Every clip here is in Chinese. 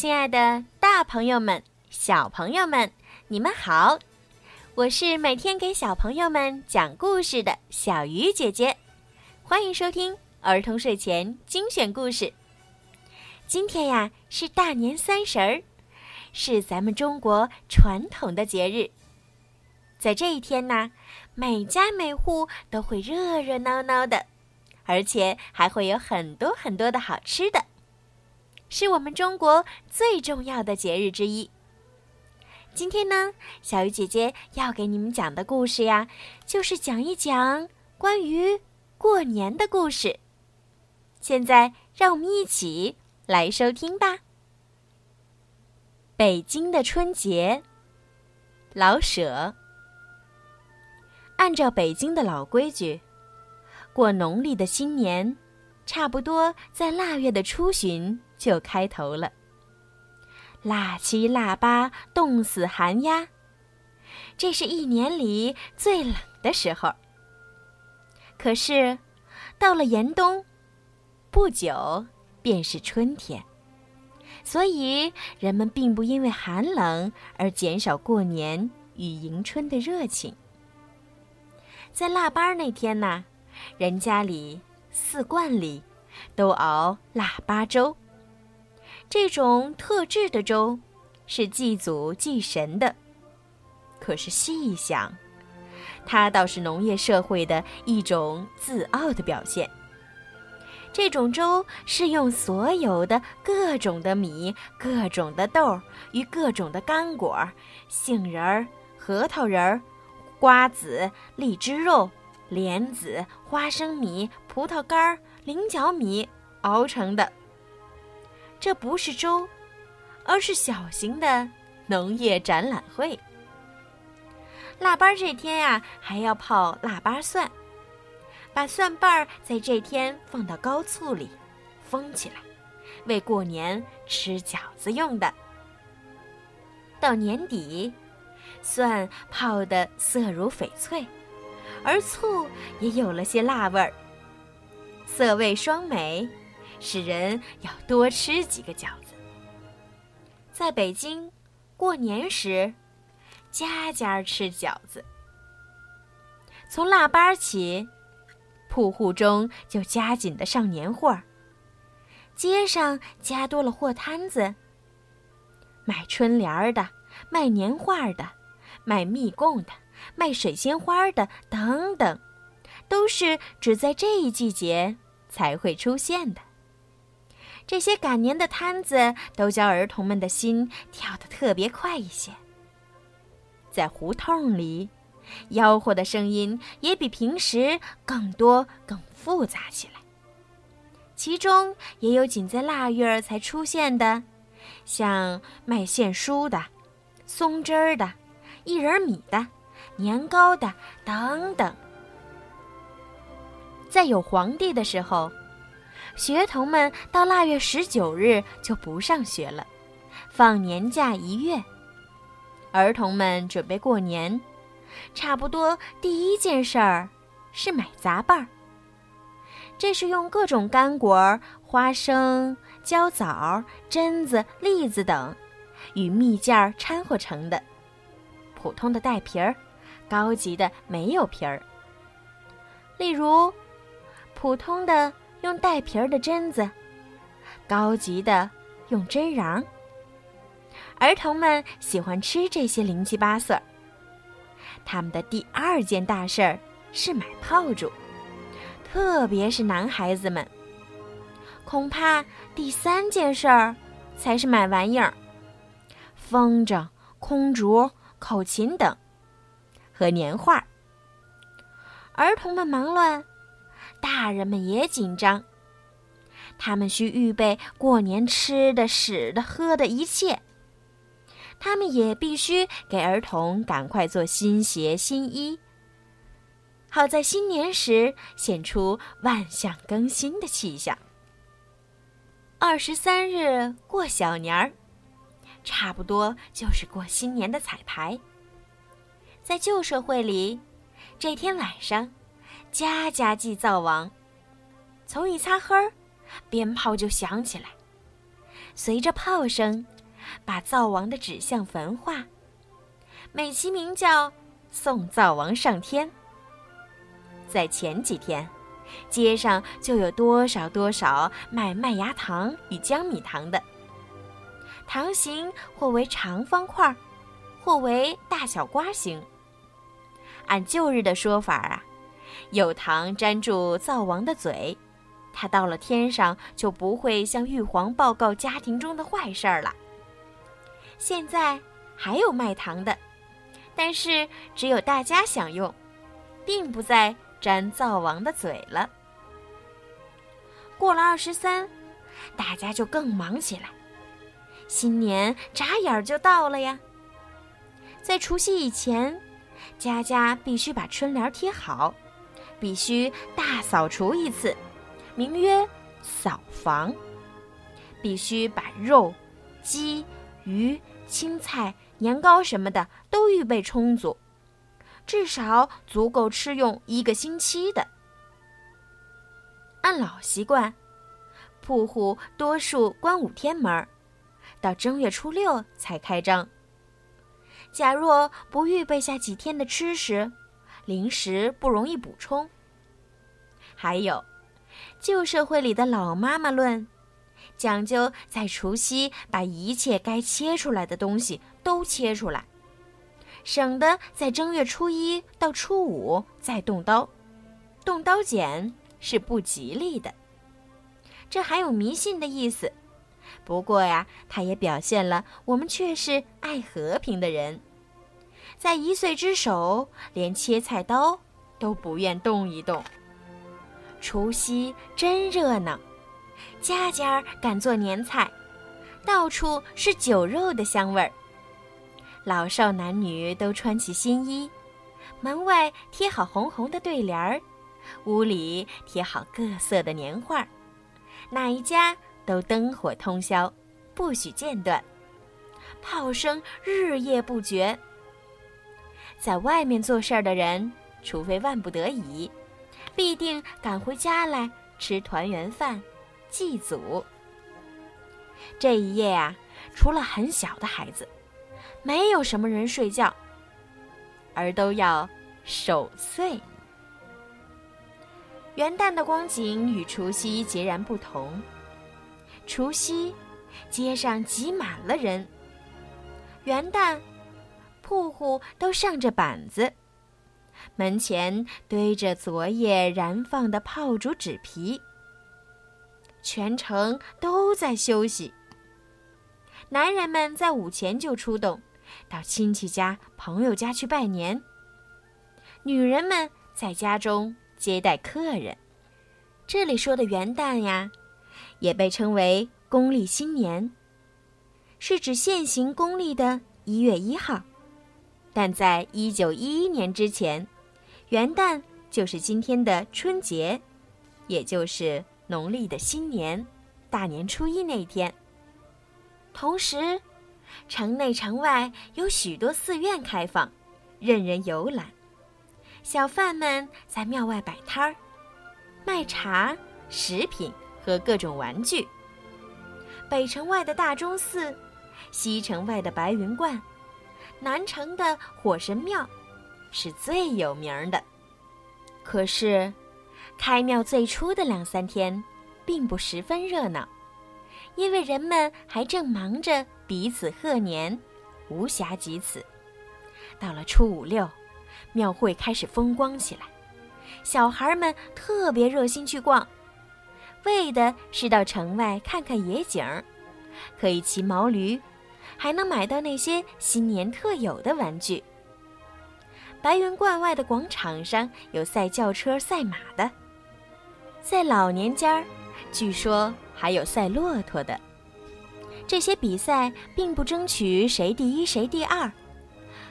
亲爱的，大朋友们、小朋友们，你们好！我是每天给小朋友们讲故事的小鱼姐姐，欢迎收听儿童睡前精选故事。今天呀是大年三十儿，是咱们中国传统的节日。在这一天呢，每家每户都会热热闹闹的，而且还会有很多很多的好吃的。是我们中国最重要的节日之一。今天呢，小鱼姐姐要给你们讲的故事呀，就是讲一讲关于过年的故事。现在，让我们一起来收听吧。北京的春节，老舍。按照北京的老规矩，过农历的新年，差不多在腊月的初旬。就开头了。腊七腊八，冻死寒鸦。这是一年里最冷的时候。可是，到了严冬，不久便是春天，所以人们并不因为寒冷而减少过年与迎春的热情。在腊八那天呢，人家里四罐里都熬腊八粥。这种特制的粥，是祭祖祭神的。可是细一想，它倒是农业社会的一种自傲的表现。这种粥是用所有的各种的米、各种的豆与各种的干果——杏仁儿、核桃仁儿、瓜子、荔枝肉、莲子、花生米、葡萄干儿、菱角米熬成的。这不是粥，而是小型的农业展览会。腊八这天呀，还要泡腊八蒜，把蒜瓣儿在这天放到高醋里，封起来，为过年吃饺子用的。到年底，蒜泡得色如翡翠，而醋也有了些辣味儿，色味双美。使人要多吃几个饺子。在北京，过年时，家家吃饺子。从腊八起，铺户中就加紧的上年货，街上加多了货摊子，卖春联的，卖年画的，卖蜜供的，卖水仙花的，等等，都是只在这一季节才会出现的。这些赶年的摊子都叫儿童们的心跳得特别快一些。在胡同里，吆喝的声音也比平时更多、更复杂起来。其中也有仅在腊月才出现的，像卖线书的、松枝儿的、薏仁米的、年糕的等等。在有皇帝的时候。学童们到腊月十九日就不上学了，放年假一月。儿童们准备过年，差不多第一件事儿是买杂拌儿。这是用各种干果、花生、焦枣、榛子、栗子等与蜜饯儿掺和成的。普通的带皮儿，高级的没有皮儿。例如，普通的。用带皮儿的榛子，高级的用榛瓤。儿童们喜欢吃这些零七八碎儿。他们的第二件大事儿是买炮竹，特别是男孩子们。恐怕第三件事儿才是买玩意儿：风筝、空竹、口琴等和年画。儿童们忙乱。大人们也紧张，他们需预备过年吃的、使的、喝的一切。他们也必须给儿童赶快做新鞋、新衣，好在新年时显出万象更新的气象。二十三日过小年儿，差不多就是过新年的彩排。在旧社会里，这天晚上。家家祭灶王，从一擦黑儿，鞭炮就响起来。随着炮声，把灶王的纸像焚化，美其名叫送灶王上天。在前几天，街上就有多少多少卖麦芽糖与江米糖的，糖形或为长方块，或为大小瓜形。按旧日的说法啊，有糖粘住灶王的嘴。他到了天上就不会向玉皇报告家庭中的坏事儿了。现在还有卖糖的，但是只有大家享用，并不再粘灶王的嘴了。过了二十三，大家就更忙起来。新年眨眼儿就到了呀。在除夕以前，家家必须把春联贴好，必须大扫除一次。名曰扫房，必须把肉、鸡、鱼、青菜、年糕什么的都预备充足，至少足够吃用一个星期的。按老习惯，铺户多数关五天门，到正月初六才开张。假若不预备下几天的吃食，零食不容易补充。还有。旧社会里的老妈妈论，讲究在除夕把一切该切出来的东西都切出来，省得在正月初一到初五再动刀，动刀剪是不吉利的。这还有迷信的意思，不过呀，它也表现了我们却是爱和平的人，在一岁之首，连切菜刀都不愿动一动。除夕真热闹，家家赶做年菜，到处是酒肉的香味儿。老少男女都穿起新衣，门外贴好红红的对联儿，屋里贴好各色的年画，哪一家都灯火通宵，不许间断，炮声日夜不绝。在外面做事儿的人，除非万不得已。必定赶回家来吃团圆饭，祭祖。这一夜啊，除了很小的孩子，没有什么人睡觉，而都要守岁。元旦的光景与除夕截然不同。除夕，街上挤满了人；元旦，铺户都上着板子。门前堆着昨夜燃放的炮竹纸皮，全城都在休息。男人们在午前就出动，到亲戚家、朋友家去拜年；女人们在家中接待客人。这里说的元旦呀，也被称为公历新年，是指现行公历的一月一号。但在一九一一年之前，元旦就是今天的春节，也就是农历的新年，大年初一那一天。同时，城内城外有许多寺院开放，任人游览。小贩们在庙外摆摊儿，卖茶、食品和各种玩具。北城外的大钟寺，西城外的白云观。南城的火神庙是最有名的，可是开庙最初的两三天并不十分热闹，因为人们还正忙着彼此贺年，无暇及此。到了初五六，庙会开始风光起来，小孩们特别热心去逛，为的是到城外看看野景，可以骑毛驴。还能买到那些新年特有的玩具。白云观外的广场上有赛轿车、赛马的，在老年间儿，据说还有赛骆驼的。这些比赛并不争取谁第一谁第二，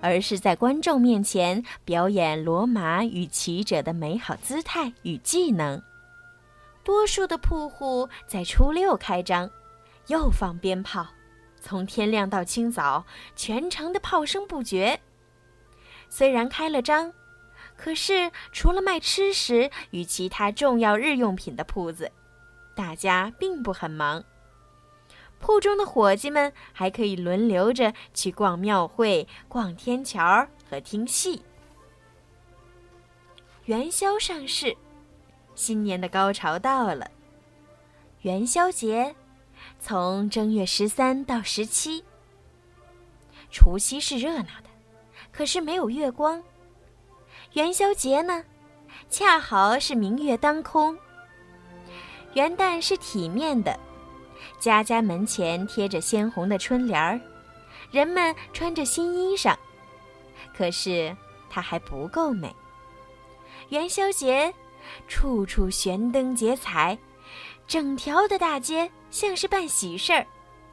而是在观众面前表演骡马与骑者的美好姿态与技能。多数的铺户在初六开张，又放鞭炮。从天亮到清早，全城的炮声不绝。虽然开了张，可是除了卖吃食与其他重要日用品的铺子，大家并不很忙。铺中的伙计们还可以轮流着去逛庙会、逛天桥和听戏。元宵上市，新年的高潮到了。元宵节从正月十三到十七，除夕是热闹的，可是没有月光。元宵节呢，恰好是明月当空。元旦是体面的。家家门前贴着鲜红的春联儿，人们穿着新衣裳。可是它还不够美。元宵节，处处悬灯结彩，整条的大街像是办喜事儿，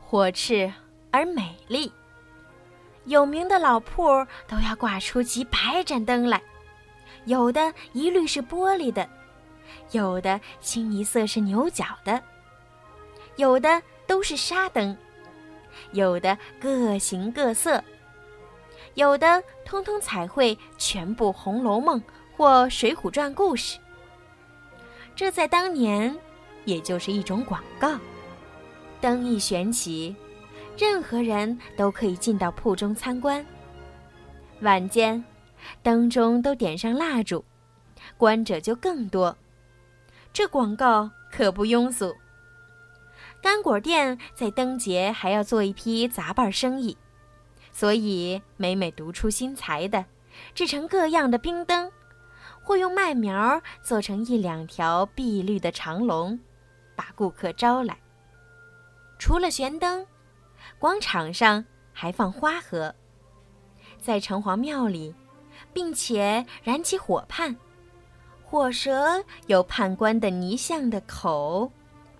火炽而美丽。有名的老铺都要挂出几百盏灯来，有的一律是玻璃的，有的清一色是牛角的。有的都是纱灯，有的各形各色，有的通通彩绘全部《红楼梦》或《水浒传》故事。这在当年，也就是一种广告。灯一悬起，任何人都可以进到铺中参观。晚间，灯中都点上蜡烛，观者就更多。这广告可不庸俗。干果店在灯节还要做一批杂拌生意，所以每每独出心裁的制成各样的冰灯，或用麦苗做成一两条碧绿的长龙，把顾客招来。除了悬灯，广场上还放花盒，在城隍庙里，并且燃起火畔，火蛇有判官的泥像的口、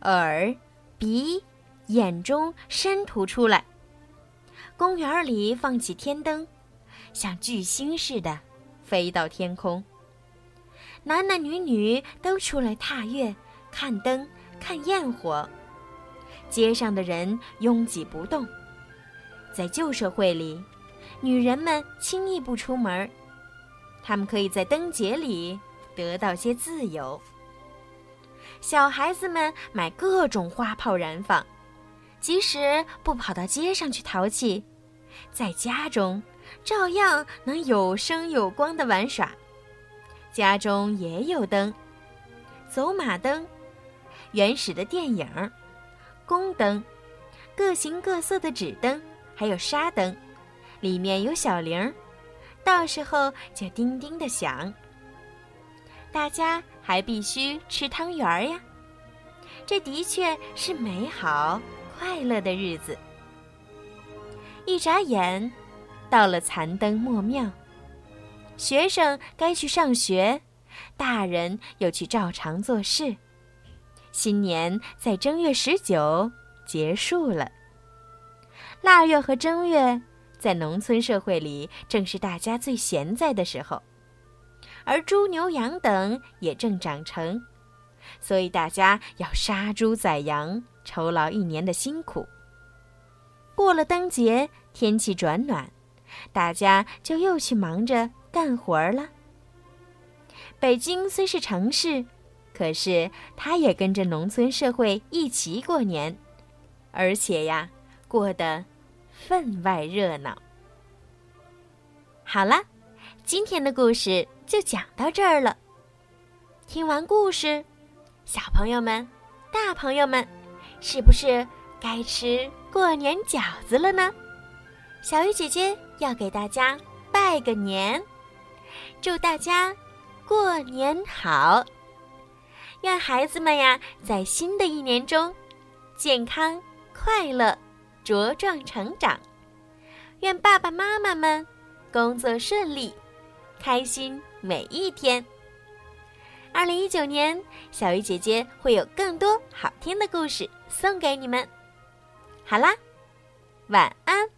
耳。鼻、眼中伸吐出来。公园里放起天灯，像巨星似的飞到天空。男男女女都出来踏月、看灯、看焰火。街上的人拥挤不动。在旧社会里，女人们轻易不出门，她们可以在灯节里得到些自由。小孩子们买各种花炮燃放，即使不跑到街上去淘气，在家中照样能有声有光的玩耍。家中也有灯，走马灯、原始的电影、宫灯、各形各色的纸灯，还有纱灯，里面有小铃，到时候就叮叮的响。大家还必须吃汤圆儿呀，这的确是美好快乐的日子。一眨眼，到了残灯末庙，学生该去上学，大人又去照常做事。新年在正月十九结束了。腊月和正月，在农村社会里，正是大家最闲在的时候。而猪牛羊等也正长成，所以大家要杀猪宰羊，酬劳一年的辛苦。过了灯节，天气转暖，大家就又去忙着干活了。北京虽是城市，可是他也跟着农村社会一起过年，而且呀，过得分外热闹。好了，今天的故事。就讲到这儿了。听完故事，小朋友们、大朋友们，是不是该吃过年饺子了呢？小鱼姐姐要给大家拜个年，祝大家过年好！愿孩子们呀，在新的一年中健康快乐、茁壮成长；愿爸爸妈妈们工作顺利、开心。每一天，二零一九年，小鱼姐姐会有更多好听的故事送给你们。好啦，晚安。